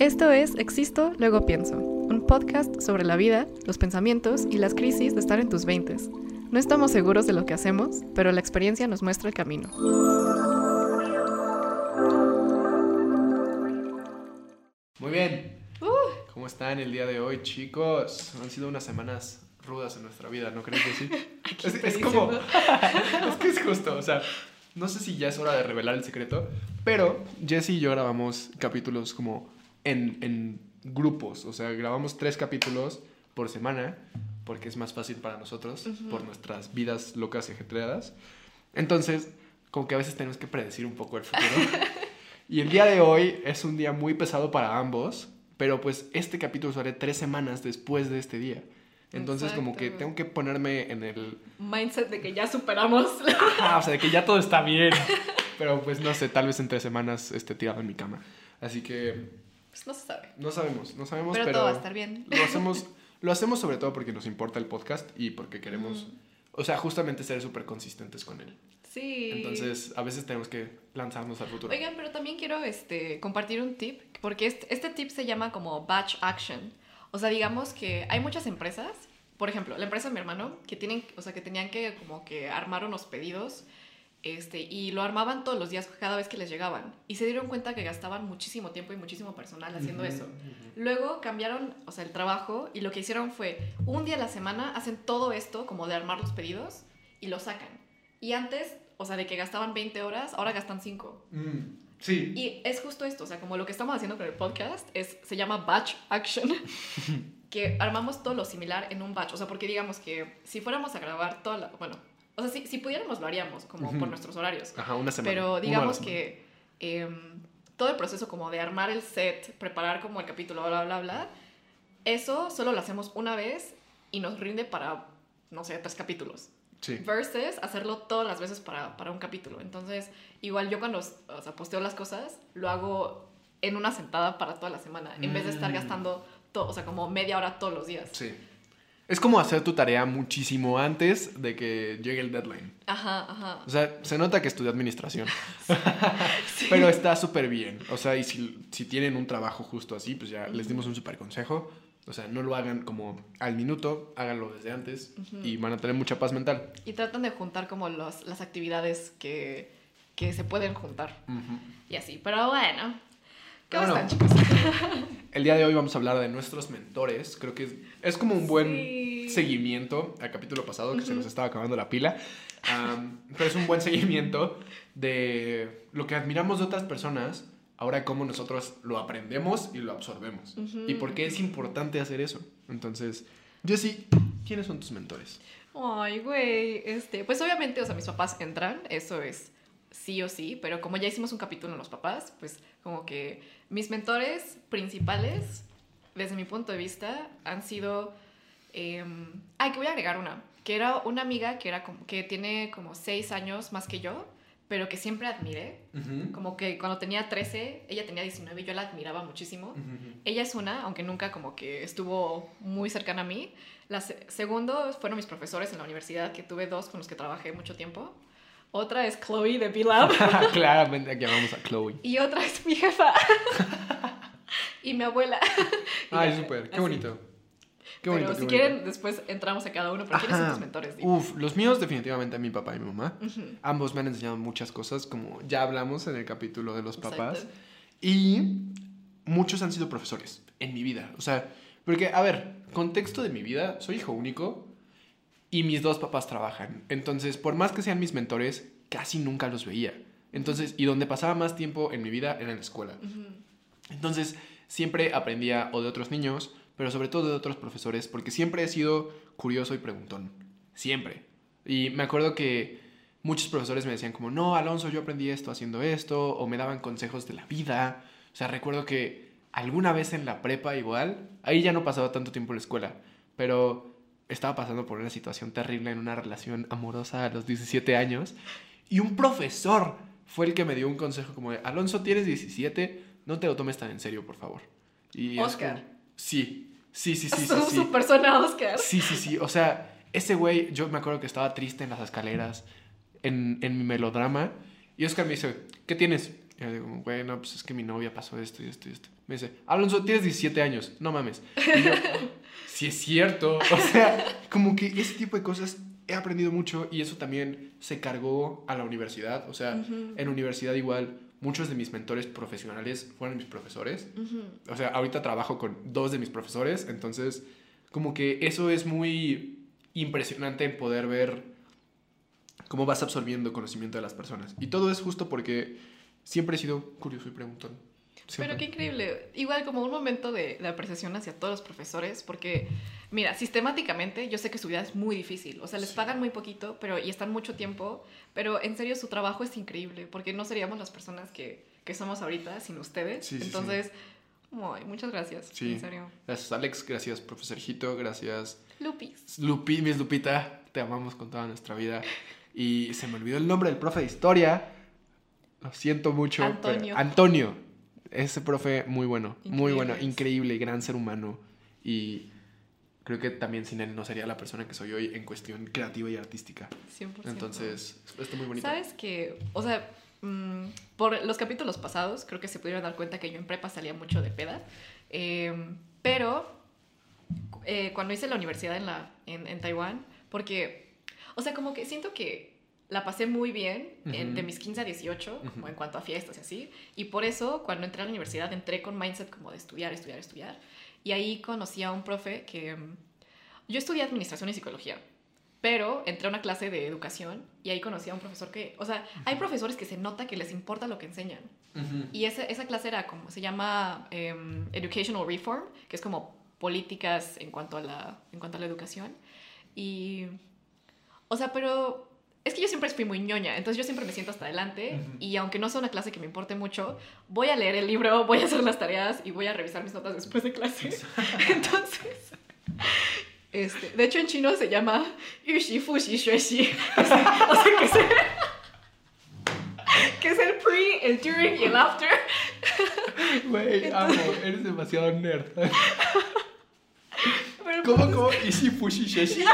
Esto es Existo, luego pienso, un podcast sobre la vida, los pensamientos y las crisis de estar en tus veintes. No estamos seguros de lo que hacemos, pero la experiencia nos muestra el camino. Muy bien. ¿Cómo están el día de hoy, chicos? Han sido unas semanas rudas en nuestra vida, ¿no creen que sí? es, es como... es que es justo, o sea, no sé si ya es hora de revelar el secreto, pero Jesse y yo grabamos capítulos como en, en grupos, o sea, grabamos tres capítulos por semana, porque es más fácil para nosotros, por nuestras vidas locas y ajetreadas. Entonces, como que a veces tenemos que predecir un poco el futuro. y el día de hoy es un día muy pesado para ambos, pero pues este capítulo sale tres semanas después de este día. Entonces como que tengo que ponerme en el... Mindset de que ya superamos. Ajá, o sea, de que ya todo está bien. Pero pues no sé, tal vez en tres semanas esté tirado en mi cama. Así que... Pues no se sabe. No sabemos, no sabemos, pero... pero todo va a estar bien. Lo hacemos, lo hacemos sobre todo porque nos importa el podcast y porque queremos... O sea, justamente ser súper consistentes con él. Sí. Entonces, a veces tenemos que lanzarnos al futuro. Oigan, pero también quiero este, compartir un tip, porque este, este tip se llama como batch action. O sea, digamos que hay muchas empresas, por ejemplo, la empresa de mi hermano, que tienen, o sea, que tenían que como que armar unos pedidos, este, y lo armaban todos los días cada vez que les llegaban. Y se dieron cuenta que gastaban muchísimo tiempo y muchísimo personal haciendo eso. Luego cambiaron, o sea, el trabajo y lo que hicieron fue un día a la semana hacen todo esto como de armar los pedidos y lo sacan. Y antes, o sea, de que gastaban 20 horas, ahora gastan 5. Mm, sí. Y es justo esto, o sea, como lo que estamos haciendo con el podcast es se llama batch action, que armamos todo lo similar en un batch, o sea, porque digamos que si fuéramos a grabar toda la, bueno, o sea, si, si pudiéramos lo haríamos como Ujú. por nuestros horarios, Ajá, una semana. pero digamos semana. que em, todo el proceso como de armar el set, preparar como el capítulo, bla, bla, bla, eso solo lo hacemos una vez y nos rinde para, no sé, tres capítulos. Sí. Versus hacerlo todas las veces para, para un capítulo. Entonces, igual yo cuando o sea, posteo las cosas, lo hago en una sentada para toda la semana, en vez de estar Mm. gastando, to- o sea, como media hora todos los días. Sí. Es como hacer tu tarea muchísimo antes de que llegue el deadline. Ajá, ajá. O sea, se nota que estudió administración. Pero está súper bien. O sea, y si, si tienen un trabajo justo así, pues ya les dimos un súper consejo. O sea, no lo hagan como al minuto, háganlo desde antes y van a tener mucha paz mental. Y tratan de juntar como los, las actividades que, que se pueden juntar. Ujú. Y así. Pero bueno. ¿Cómo Bueno. están, chicos? El día de hoy vamos a hablar de nuestros mentores. Creo que es, como un buen Sí. seguimiento al capítulo pasado, que se nos estaba acabando la pila. Pero es un buen seguimiento de lo que admiramos de otras personas, ahora cómo nosotros lo aprendemos y lo absorbemos. Y por qué es importante hacer eso. Entonces, Jessy, ¿quiénes son tus mentores? Ay, güey. Este, pues obviamente, o sea, mis papás entran, eso es sí o sí, pero como ya hicimos un capítulo en los papás, pues como que mis mentores principales, desde mi punto de vista, han sido... em, ay, que voy a agregar una, que era una amiga que, era como, que tiene como seis años más que yo, pero que siempre admiré. Como que cuando tenía 13, ella tenía 19 y yo la admiraba muchísimo. Ella es una, aunque nunca como que estuvo muy cercana a mí. La se- segundo fueron mis profesores en la universidad, que tuve dos con los que trabajé mucho tiempo. Otra es Chloe de B-Lab Claramente aquí llamamos a Chloe. y otra es mi jefa. y mi abuela. Y Ay, súper, qué así. bonito. Qué Pero bonito. si qué quieren, bonito. después entramos a cada uno. Pero ¿quiénes son tus mentores? Di? Uf, los míos definitivamente mi papá y mi mamá. Ujú. Ambos me han enseñado muchas cosas, como ya hablamos en el capítulo de los papás. Exacto. Y muchos han sido profesores en mi vida. O sea, porque, a ver, contexto de mi vida, soy hijo único y mis dos papás trabajan. Entonces, por más que sean mis mentores, casi nunca los veía. Entonces, y donde pasaba más tiempo en mi vida era en la escuela. Ujú. Entonces, siempre aprendía o de otros niños, pero sobre todo de otros profesores, porque siempre he sido curioso y preguntón. Siempre. Y me acuerdo que muchos profesores me decían como, no, Alonso, yo aprendí esto haciendo esto, o me daban consejos de la vida. O sea, recuerdo que alguna vez en la prepa igual, ahí ya no pasaba tanto tiempo en la escuela, pero estaba pasando por una situación terrible en una relación amorosa a los 17 años, y un profesor fue el que me dio un consejo como de, Alonso, tienes 17, no te lo tomes tan en serio, por favor. Y es Oscar. como- sí, sí, sí, sí, sí. Su- sí. persona Oscar. Sí, sí, sí. O sea, ese güey, yo me acuerdo que estaba triste en las escaleras, en, en mi melodrama. Y Oscar me dice, ¿qué tienes? Y yo digo, bueno, pues es que mi novia pasó esto y esto y esto. Me dice, Alonso, tienes 17 años, no mames. Y yo, sí es cierto. O sea, como que ese tipo de cosas he aprendido mucho y eso también se cargó a la universidad. O sea, en universidad igual muchos de mis mentores profesionales fueron mis profesores. O sea, ahorita trabajo con dos de mis profesores, entonces como que eso es muy impresionante en poder ver cómo vas absorbiendo conocimiento de las personas. Y todo es justo porque siempre he sido curioso y preguntón. Pero qué increíble. Igual como un momento de, de, apreciación hacia todos los profesores, porque, mira, sistemáticamente yo sé que su vida es muy difícil. O sea, les pagan muy poquito pero, y están mucho tiempo, pero en serio su trabajo es increíble, porque no seríamos las personas que, que somos ahorita sin ustedes. Entonces, muchas gracias. Sí. En serio. Gracias, Alex. Gracias, profesor Jito. Gracias. Lupis. Lupi, Miss Lupita. Te amamos con toda nuestra vida. Y se me olvidó el nombre del profe de historia. Lo siento mucho. Antonio. Antonio. Ese profe muy bueno. Muy bueno. Increíble. Gran ser humano. Y creo que también sin él no sería la persona que soy hoy en cuestión creativa y artística. 100%. Entonces, esto muy bonito. Sabes que, o sea, mm, por los capítulos pasados, creo que se pudieron dar cuenta que yo en prepa salía mucho de peda. Em, pero eh, cuando hice la universidad en, la, en, en Taiwán, porque o sea, como que siento que la pasé muy bien de mis 15 a 18, como en cuanto a fiestas y así. Y por eso, cuando entré a la universidad, entré con mindset como de estudiar, estudiar, estudiar. Y ahí conocí a un profe que... Mm, yo estudié administración y psicología, pero entré a una clase de educación y ahí conocí a un profesor que... O sea, hay profesores que se nota que les importa lo que enseñan. Y esa, esa, clase era como... Se llama em, Educational Reform, que es como políticas en cuanto a la, en cuanto a la educación. Y o sea, pero es que yo siempre fui muy ñoña, entonces yo siempre me siento hasta adelante y aunque no sea una clase que me importe mucho, voy a leer el libro, voy a hacer las tareas y voy a revisar mis notas después de clase. entonces, este, de hecho en chino se llama Yuxi Fuxi Xuexi, o sea, que es el, que es el pre, el during y el after. Güey, amo, eres demasiado nerd. ¿Cómo, cómo? ¿Ishi Fuxi Xuexi?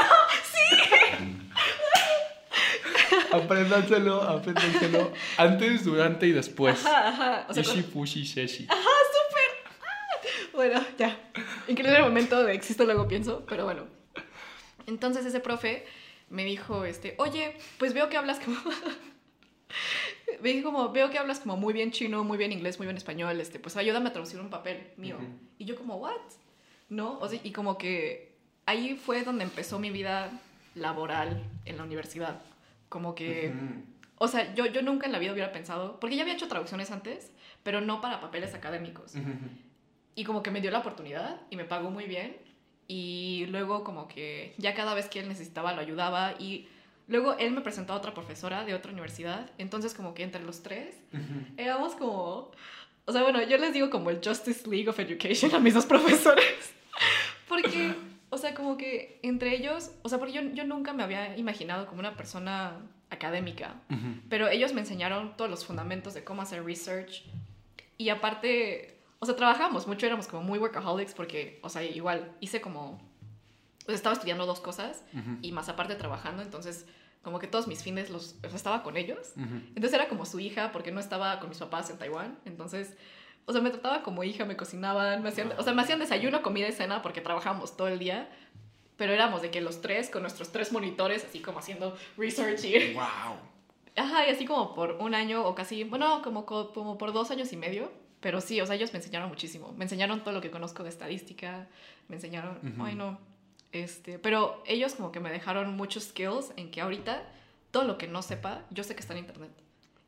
Apréndanselo, apréndanselo. Antes, durante y después. Ajá, ajá. O sea, Ishi, fushi, sheshi. Ajá, súper. Ah. Bueno, ya. Increíble momento de existo, luego pienso, pero bueno. Entonces ese profe me dijo, este, oye, pues veo que hablas como... me dijo como, veo que hablas como muy bien chino, muy bien inglés, muy bien español, este, pues ayúdame a traducir un papel mío. Y yo como, ¿what? ¿No? O sea, y como que ahí fue donde empezó mi vida laboral en la universidad. Como que... O sea, yo, yo nunca en la vida hubiera pensado, porque ya había hecho traducciones antes, pero no para papeles académicos. Y como que me dio la oportunidad y me pagó muy bien. Y luego como que ya cada vez que él necesitaba lo ayudaba. Y luego él me presentó a otra profesora de otra universidad. Entonces como que entre los tres éramos como... O sea, bueno, yo les digo como el Justice League of Education a mis dos profesores. porque o sea, como que entre ellos, o sea, porque yo, yo nunca me había imaginado como una persona académica, pero ellos me enseñaron todos los fundamentos de cómo hacer research. Y aparte, o sea, trabajamos mucho, éramos como muy workaholics porque, o sea, igual hice como, pues estaba estudiando dos cosas y más aparte trabajando, entonces como que todos mis fines los, estaba con ellos, entonces era como su hija porque no estaba con mis papás en Taiwán, entonces o sea, me trataba como hija, me cocinaban, me hacían, o sea, me hacían desayuno, comida y cena porque trabajábamos todo el día. Pero éramos de que los tres, con nuestros tres monitores, así como haciendo research y... ¡Wow! Ajá, y así como por un año o casi, bueno, como, como por dos años y medio. Pero sí, o sea, ellos me enseñaron muchísimo. Me enseñaron todo lo que conozco de estadística. Me enseñaron, ay no. Este, pero ellos como que me dejaron muchos skills en que ahorita todo lo que no sepa, yo sé que está en internet.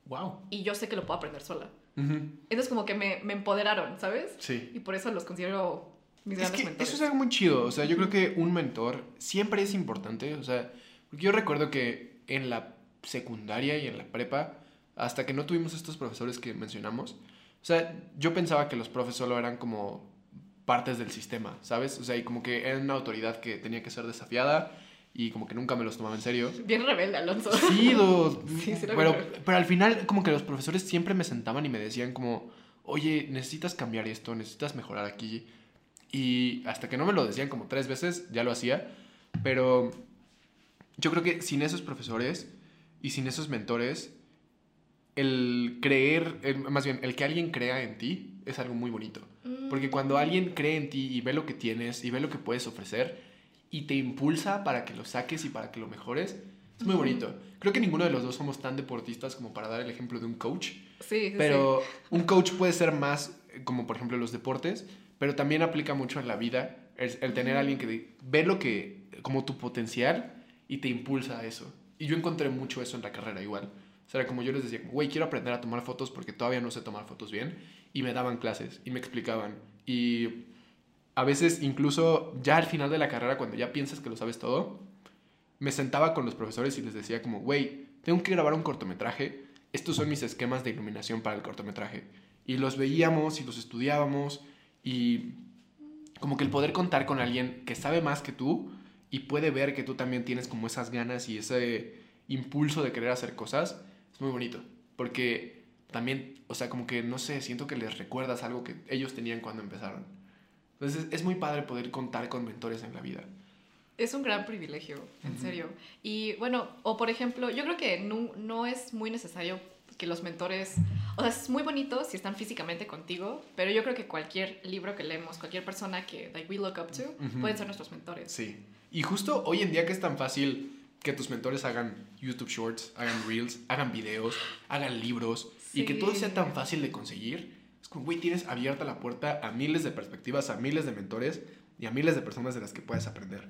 Wow. Y yo sé que lo puedo aprender sola. Entonces como que me, me, empoderaron, ¿sabes? Sí. Y por eso los considero mis es grandes mentores. Eso es algo muy chido. O sea, yo creo que un mentor siempre es importante. O sea, porque yo recuerdo que en la secundaria y en la prepa, hasta que no tuvimos estos profesores que mencionamos, o sea, yo pensaba que los profes solo eran como partes del sistema, ¿sabes? O sea, y como que eran una autoridad que tenía que ser desafiada y como que nunca me los tomaba en serio. Bien rebelde, Alonso. Sí, sí, sí pero, pero al final como que los profesores siempre me sentaban y me decían como, oye, necesitas cambiar esto, necesitas mejorar aquí. Y hasta que no me lo decían como tres veces, ya lo hacía. Pero yo creo que sin esos profesores y sin esos mentores, el creer, más bien, el que alguien crea en ti es algo muy bonito. Porque cuando mm. alguien cree en ti y ve lo que tienes y ve lo que puedes ofrecer y te impulsa para que lo saques y para que lo mejores, es muy bonito. Creo que ninguno de los dos somos tan deportistas como para dar el ejemplo de un coach. Sí, Pero un coach puede ser más eh, como por ejemplo los deportes, pero también aplica mucho en la vida el, tener a alguien que ve lo que, como tu potencial y te impulsa a eso. Y yo encontré mucho eso en la carrera igual. O sea, como yo les decía, güey, quiero aprender a tomar fotos porque todavía no sé tomar fotos bien. Y me daban clases y me explicaban. Y a veces incluso ya al final de la carrera, cuando ya piensas que lo sabes todo, me sentaba con los profesores y les decía como, güey, tengo que grabar un cortometraje. Estos son mis esquemas de iluminación para el cortometraje. Y los veíamos y los estudiábamos y como que el poder contar con alguien que sabe más que tú y puede ver que tú también tienes como esas ganas y ese impulso de querer hacer cosas, es muy bonito. Porque también, o sea, como que, no sé, siento que les recuerdas algo que ellos tenían cuando empezaron. Entonces es muy padre poder contar con mentores en la vida. Es un gran privilegio, en serio. Y bueno, o por ejemplo, yo creo que no, no es muy necesario que los mentores, o sea, es muy bonito si están físicamente contigo, pero yo creo que cualquier libro que leemos, cualquier persona que like, we look up to, pueden ser nuestros mentores. Sí. Y justo hoy en día que es tan fácil que tus mentores hagan YouTube Shorts, hagan Reels, hagan videos, hagan libros, y que todo sea tan fácil de conseguir, es como, güey, tienes abierta la puerta a miles de perspectivas, a miles de mentores y a miles de personas de las que puedes aprender.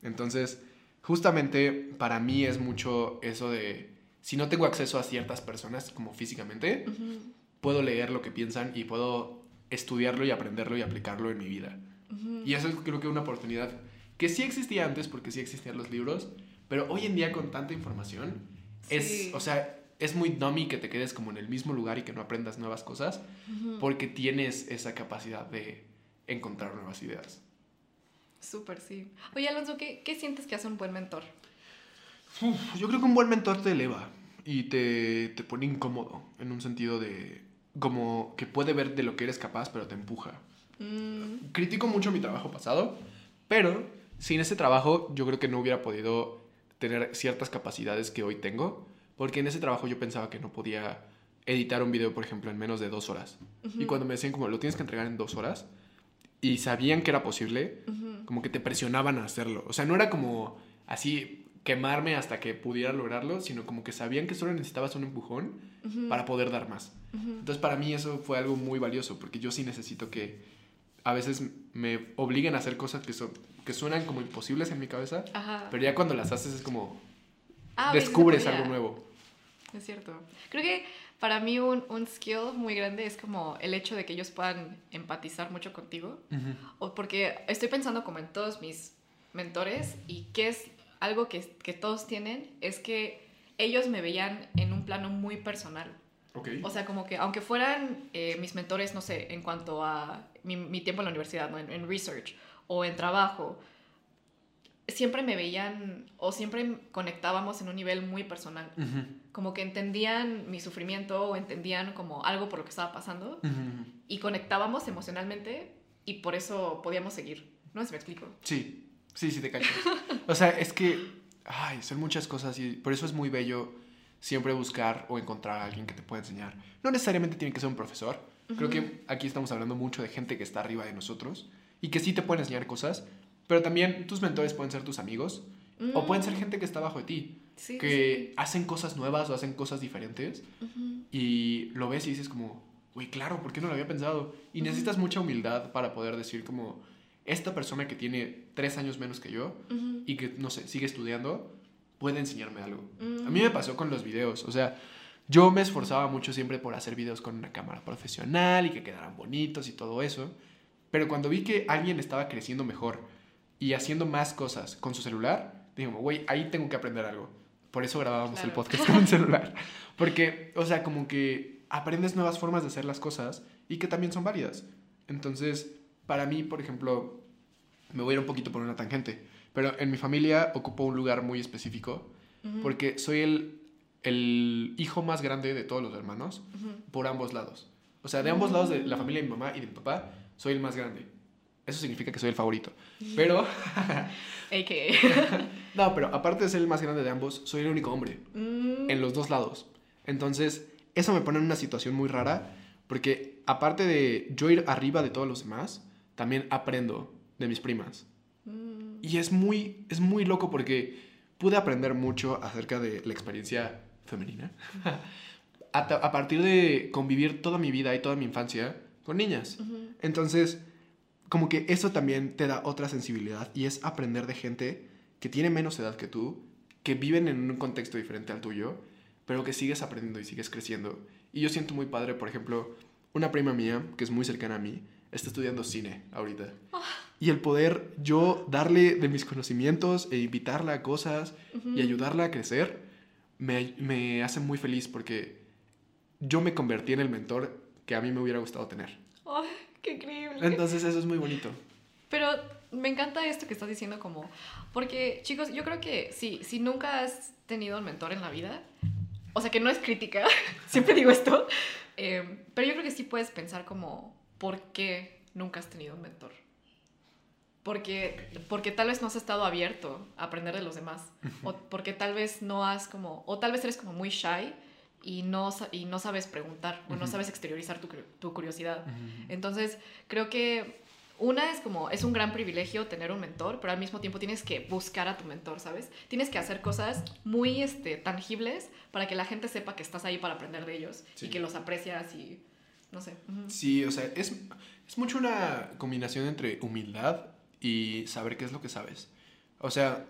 Entonces, justamente para mí es mucho eso de si no tengo acceso a ciertas personas como físicamente, puedo leer lo que piensan y puedo estudiarlo y aprenderlo y aplicarlo en mi vida. Y eso es creo que una oportunidad que sí existía antes porque sí existían los libros, pero hoy en día con tanta información es, o sea, es muy dummy que te quedes como en el mismo lugar y que no aprendas nuevas cosas porque tienes esa capacidad de encontrar nuevas ideas. Súper, sí. Oye, Alonso, ¿qué, ¿qué sientes que hace un buen mentor? yo creo que un buen mentor te eleva y te, te pone incómodo en un sentido de como que puede ver de lo que eres capaz, pero te empuja. Mm. Critico mucho mi trabajo pasado, pero sin ese trabajo yo creo que no hubiera podido tener ciertas capacidades que hoy tengo, porque en ese trabajo yo pensaba que no podía editar un video, por ejemplo, en menos de dos horas. Y cuando me decían como lo tienes que entregar en dos horas, y sabían que era posible, como que te presionaban a hacerlo. O sea, no era como así quemarme hasta que pudiera lograrlo, sino como que sabían que solo necesitabas un empujón para poder dar más. Entonces para mí eso fue algo muy valioso, porque yo sí necesito que a veces me obliguen a hacer cosas que, son, que suenan como imposibles en mi cabeza, pero ya cuando las haces es como ah, descubres algo nuevo. Es cierto. Creo que para mí un, un, skill muy grande es como el hecho de que ellos puedan empatizar mucho contigo, o porque estoy pensando como en todos mis mentores y qué es algo que, que, todos tienen es que ellos me veían en un plano muy personal. Okay. O sea, como que aunque fueran eh, mis mentores, no sé, en cuanto a mi, mi tiempo en la universidad, ¿no? en, research o en trabajo, siempre me veían o siempre conectábamos en un nivel muy personal. Como que entendían mi sufrimiento o entendían como algo por lo que estaba pasando y conectábamos emocionalmente y por eso podíamos seguir. ¿No sé si me explico? Sí, Sí, sí, te cacho. O sea, es que, ay, son muchas cosas y por eso es muy bello siempre buscar o encontrar a alguien que te pueda enseñar. No necesariamente tiene que ser un profesor. Creo que aquí estamos hablando mucho de gente que está arriba de nosotros y que sí te pueden enseñar cosas, pero también tus mentores pueden ser tus amigos o pueden ser mm. gente que está bajo de ti, que hacen cosas nuevas o hacen cosas diferentes y lo ves y dices como, uy, claro, ¿por qué no lo había pensado? Y necesitas mucha humildad para poder decir como, esta persona que tiene tres años menos que yo y que, no sé, sigue estudiando, puede enseñarme algo. A mí me pasó con los videos, o sea, yo me esforzaba mucho siempre por hacer videos con una cámara profesional y que quedaran bonitos y todo eso, pero cuando vi que alguien estaba creciendo mejor y haciendo más cosas con su celular, dije, güey, ahí tengo que aprender algo. Por eso grabábamos el podcast con un celular. Porque, o sea, como que aprendes nuevas formas de hacer las cosas y que también son válidas. Entonces, para mí, por ejemplo, me voy a ir un poquito por una tangente, pero en mi familia ocupo un lugar muy específico porque soy el, el, hijo más grande de todos los hermanos por ambos lados. O sea, de ambos lados de la familia de mi mamá y de mi papá, soy el más grande. Eso significa que soy el favorito. Pero... no, pero aparte de ser el más grande de ambos, soy el único hombre. Mm. En los dos lados. Entonces, eso me pone en una situación muy rara, porque aparte de yo ir arriba de todos los demás, también aprendo de mis primas. Mm. Y es muy, es muy loco porque pude aprender mucho acerca de la experiencia femenina. a, partir de convivir toda mi vida y toda mi infancia con niñas. Entonces, como que eso también te da otra sensibilidad y es aprender de gente que tiene menos edad que tú, que viven en un contexto diferente al tuyo, pero que sigues aprendiendo y sigues creciendo. Y yo siento muy padre, por ejemplo, una prima mía, que es muy cercana a mí, está estudiando cine ahorita. Ah. Y el poder yo darle de mis conocimientos e invitarla a cosas y ayudarla a crecer, me, me hace muy feliz porque yo me convertí en el mentor que a mí me hubiera gustado tener. ¡Ay, qué increíble! Entonces eso es muy bonito. Pero me encanta esto que estás diciendo como, porque chicos, yo creo que sí, si nunca has tenido un mentor en la vida, o sea que no es crítica, siempre digo esto, eh, pero yo creo que sí puedes pensar como, ¿por qué nunca has tenido un mentor? Porque, porque tal vez no has estado abierto a aprender de los demás, o porque tal vez no has como, o tal vez eres como muy shy y no, y no sabes preguntar o no sabes exteriorizar tu, tu curiosidad. Entonces, creo que una es como, es un gran privilegio tener un mentor, pero al mismo tiempo tienes que buscar a tu mentor, ¿sabes? Tienes que hacer cosas muy este, tangibles para que la gente sepa que estás ahí para aprender de ellos y que los aprecias y, no sé. Sí, o sea, es, es mucho una combinación entre humildad y saber qué es lo que sabes. O sea,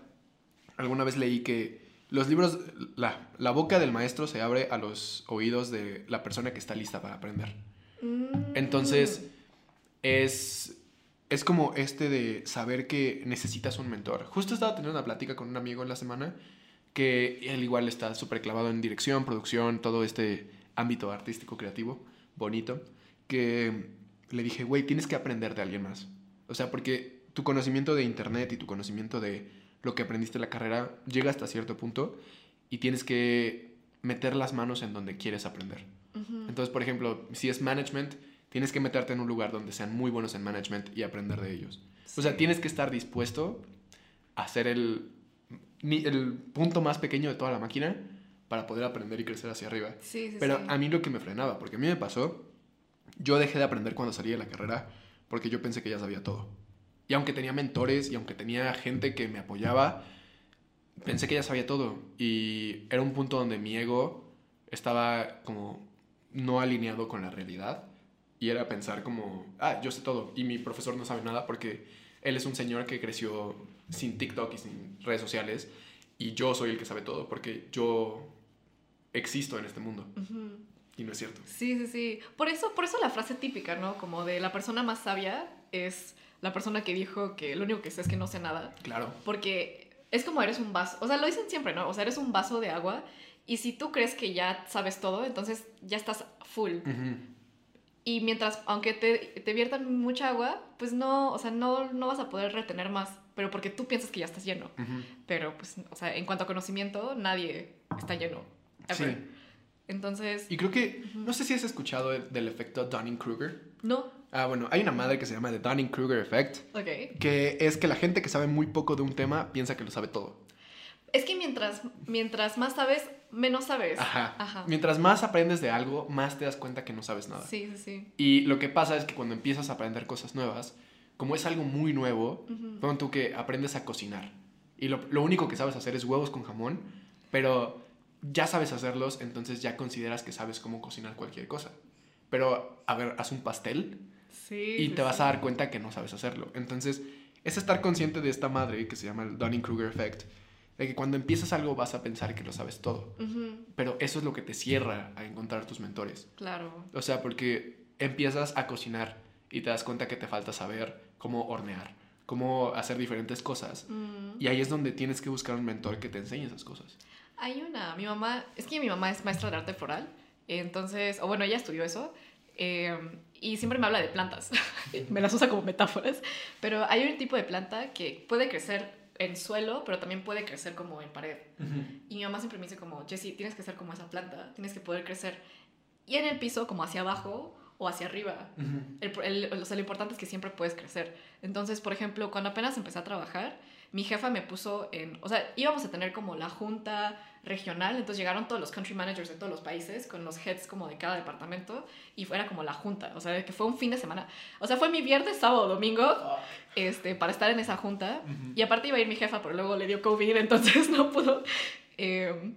alguna vez leí que los libros, la, la, boca del maestro se abre a los oídos de la persona que está lista para aprender. Mm. Entonces, es, es como este de saber que necesitas un mentor. Justo estaba teniendo una plática con un amigo en la semana que él igual está súper clavado en dirección, producción, todo este ámbito artístico, creativo, bonito, que le dije, güey, tienes que aprender de alguien más. O sea, porque tu conocimiento de internet y tu conocimiento de lo que aprendiste en la carrera llega hasta cierto punto y tienes que meter las manos en donde quieres aprender. Entonces, por ejemplo, si es management, tienes que meterte en un lugar donde sean muy buenos en management y aprender de ellos. O sea, tienes que estar dispuesto a ser el, el punto más pequeño de toda la máquina para poder aprender y crecer hacia arriba. Pero a mí lo que me frenaba, porque a mí me pasó, yo dejé de aprender cuando salí de la carrera porque yo pensé que ya sabía todo. Y aunque tenía mentores y aunque tenía gente que me apoyaba, pensé que ya sabía todo. Y era un punto donde mi ego estaba como no alineado con la realidad. Y era pensar como, ah, yo sé todo. Y mi profesor no sabe nada porque él es un señor que creció sin TikTok y sin redes sociales. Y yo soy el que sabe todo porque yo existo en este mundo. Y no es cierto. Sí, sí, sí. Por eso, por eso la frase típica, ¿no? Como de la persona más sabia es la persona que dijo que lo único que sé es que no sé nada. Claro. Porque es como eres un vaso, o sea, lo dicen siempre, ¿no? O sea, eres un vaso de agua y si tú crees que ya sabes todo, entonces ya estás full. Y mientras, aunque te, te, viertan mucha agua, pues no, o sea, no, no vas a poder retener más, pero porque tú piensas que ya estás lleno. Pero, pues, o sea, en cuanto a conocimiento, nadie está lleno. Sí. Entonces... Y creo que, no sé si has escuchado del efecto Dunning-Kruger. No. Ah, bueno, hay una madre que se llama The Dunning-Kruger Effect. Que es que la gente que sabe muy poco de un tema piensa que lo sabe todo. Es que mientras, mientras más sabes, menos sabes. Ajá. Mientras más aprendes de algo, más te das cuenta que no sabes nada. Sí, sí, sí. Y lo que pasa es que cuando empiezas a aprender cosas nuevas, como es algo muy nuevo, uh tú que aprendes a cocinar. Y lo, lo único que sabes hacer es huevos con jamón, pero ya sabes hacerlos, entonces ya consideras que sabes cómo cocinar cualquier cosa. Pero, a ver, haz un pastel y te vas a dar cuenta que no sabes hacerlo. Entonces, es estar consciente de esta madre que se llama el Dunning-Kruger Effect, de que cuando empiezas algo vas a pensar que lo sabes todo. Pero eso es lo que te cierra a encontrar tus mentores. Claro. O sea, porque empiezas a cocinar y te das cuenta que te falta saber cómo hornear, cómo hacer diferentes cosas. Y ahí es donde tienes que buscar un mentor que te enseñe esas cosas. Hay una, mi mamá, es que mi mamá es maestra de arte floral, entonces, o bueno, ella estudió eso, em, y siempre me habla de plantas, me las usa como metáforas, pero hay un tipo de planta que puede crecer en suelo, pero también puede crecer como en pared. Y mi mamá siempre me dice como, Jessie, tienes que ser como esa planta, tienes que poder crecer y en el piso como hacia abajo o hacia arriba. o sea, lo importante es que siempre puedes crecer. Entonces, por ejemplo, cuando apenas empecé a trabajar, mi jefa me puso en, o sea, íbamos a tener como la junta regional, entonces llegaron todos los country managers de todos los países con los heads como de cada departamento y fuera como la junta, o sea, que fue un fin de semana, o sea, fue mi viernes, sábado, domingo, este, para estar en esa junta. Y aparte iba a ir mi jefa, pero luego le dio COVID, entonces no pudo. Em,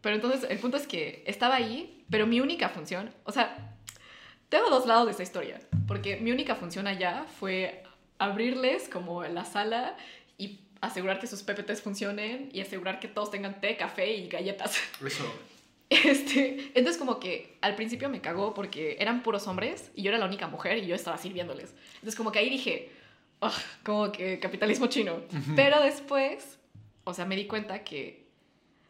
pero entonces el punto es que estaba ahí, pero mi única función, o sea, tengo dos lados de esa historia, porque mi única función allá fue abrirles como la sala y asegurar que sus PPTs funcionen y asegurar que todos tengan té, café y galletas. Eso. Este, entonces como que al principio me cagó porque eran puros hombres y yo era la única mujer y yo estaba sirviéndoles. Entonces como que ahí dije, como que capitalismo chino. Pero después, o sea, me di cuenta que,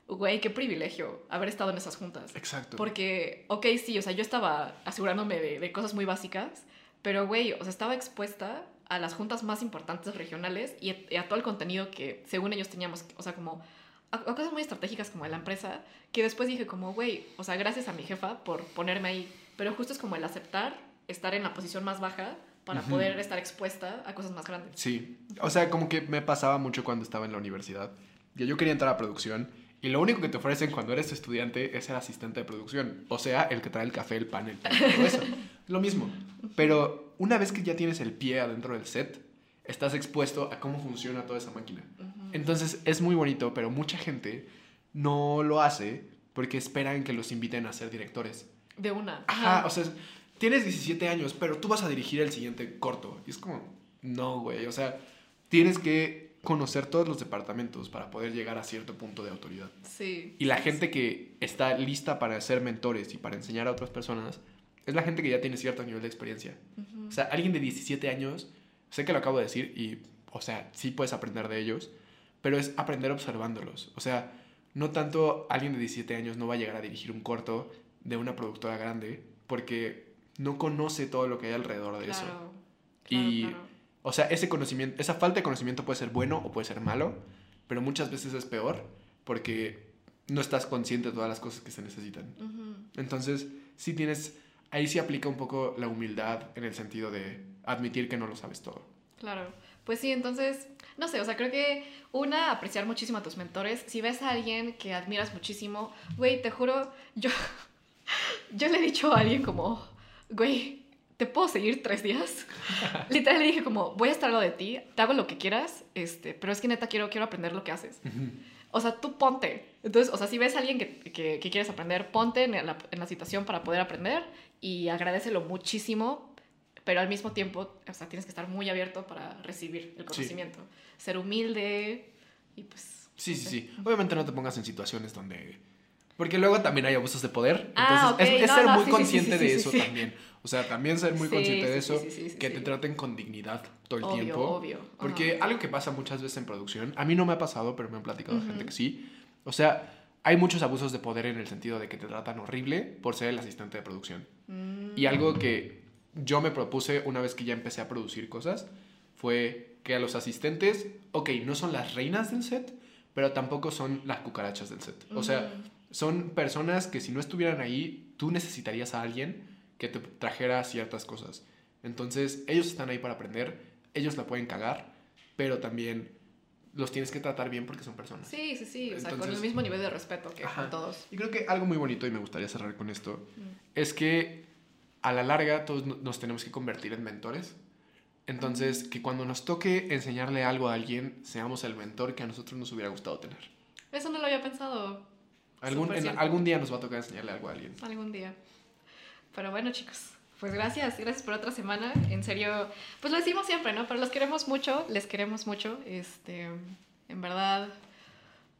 güey, qué privilegio haber estado en esas juntas. Exacto. Porque, ok, sí, o sea, yo estaba asegurándome de, de cosas muy básicas, pero, güey, o sea, estaba expuesta a las juntas más importantes regionales y a, todo el contenido que según ellos teníamos, o sea, como a, cosas muy estratégicas como de la empresa, que después dije como, güey, o sea, gracias a mi jefa por ponerme ahí, pero justo es como el aceptar estar en la posición más baja para poder estar expuesta a cosas más grandes. Sí, o sea, como que me pasaba mucho cuando estaba en la universidad. Ya yo quería entrar a producción y lo único que te ofrecen cuando eres estudiante es ser asistente de producción. O sea, el que trae el café, el pan, el pan, todo eso. lo mismo. Pero una vez que ya tienes el pie adentro del set, estás expuesto a cómo funciona toda esa máquina. Entonces es muy bonito, pero mucha gente no lo hace porque esperan que los inviten a ser directores. De una. Ajá, o sea, tienes 17 años, pero tú vas a dirigir el siguiente corto. Y es como, no, güey. O sea, tienes que conocer todos los departamentos para poder llegar a cierto punto de autoridad. Sí. Y la gente que está lista para ser mentores y para enseñar a otras personas es la gente que ya tiene cierto nivel de experiencia. O sea, alguien de 17 años, sé que lo acabo de decir y, o sea, sí puedes aprender de ellos, pero es aprender observándolos. O sea, no tanto alguien de 17 años no va a llegar a dirigir un corto de una productora grande porque no conoce todo lo que hay alrededor de eso. y o sea, ese conocimiento, esa falta de conocimiento puede ser bueno o puede ser malo, pero muchas veces es peor porque no estás consciente de todas las cosas que se necesitan. Entonces, sí tienes, ahí sí aplica un poco la humildad en el sentido de admitir que no lo sabes todo. Claro. Pues sí, entonces, no sé, o sea, creo que una, apreciar muchísimo a tus mentores. Si ves a alguien que admiras muchísimo, güey, te juro, yo, yo le he dicho a alguien como, güey, ¿te puedo seguir tres días? Literal le dije como, voy a estar al lado de ti, te hago lo que quieras, este, pero es que neta quiero, quiero aprender lo que haces. O sea, tú ponte. Entonces, o sea, si ves a alguien que, que, quieres aprender, ponte en la, en la, situación para poder aprender y agradecelo muchísimo, pero al mismo tiempo, o sea, tienes que estar muy abierto para recibir el conocimiento. Ser humilde y pues... Sí, sí, sí. Obviamente no te pongas en situaciones donde porque luego también hay abusos de poder. Ah, Entonces, es, ser muy consciente de eso también. O sea, también ser muy consciente de eso, que te traten con dignidad todo el tiempo. Obvio. Porque algo que pasa muchas veces en producción, a mí no me ha pasado, pero me han platicado gente que sí. O sea, hay muchos abusos de poder en el sentido de que te tratan horrible por ser el asistente de producción. Y mm. algo que yo me propuse una vez que ya empecé a producir cosas fue que a los asistentes, ok, no son las reinas del set, pero tampoco son las cucarachas del set. O sea, mm son personas que si no estuvieran ahí, tú necesitarías a alguien que te trajera ciertas cosas. Entonces, ellos están ahí para aprender, ellos la pueden cagar, pero también los tienes que tratar bien porque son personas. Sí, sí, sí, o sea, con el mismo nivel de respeto que con todos. Y creo que algo muy bonito, y me gustaría cerrar con esto, es que a la larga todos nos tenemos que convertir en mentores. Entonces, que cuando nos toque enseñarle algo a alguien, seamos el mentor que a nosotros nos hubiera gustado tener. Eso no lo había pensado. Algún, algún día nos va a tocar enseñarle algo a alguien. Algún día. Pero bueno, chicos, pues gracias, gracias por otra semana. En serio, pues lo decimos siempre, ¿no? Pero los queremos mucho, les queremos mucho. Este, en verdad,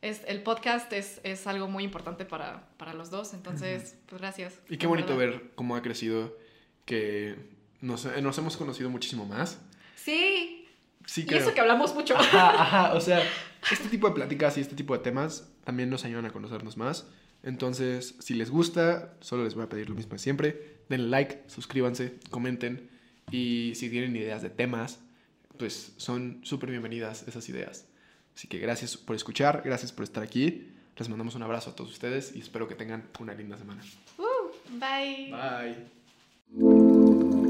es, el podcast es, es algo muy importante para, para los dos. Entonces, pues gracias. Y qué bonito ver cómo ha crecido, que nos, nos hemos conocido muchísimo más. Sí. Sí, Y eso que hablamos mucho. Ajá, ajá. O sea, este tipo de pláticas y este tipo de temas también nos ayudan a conocernos más. Entonces, si les gusta, solo les voy a pedir lo mismo de siempre. Denle like, suscríbanse, comenten. Y si tienen ideas de temas, pues son súper bienvenidas esas ideas. Así que gracias por escuchar, gracias por estar aquí. Les mandamos un abrazo a todos ustedes y espero que tengan una linda semana. Uh, bye. Bye.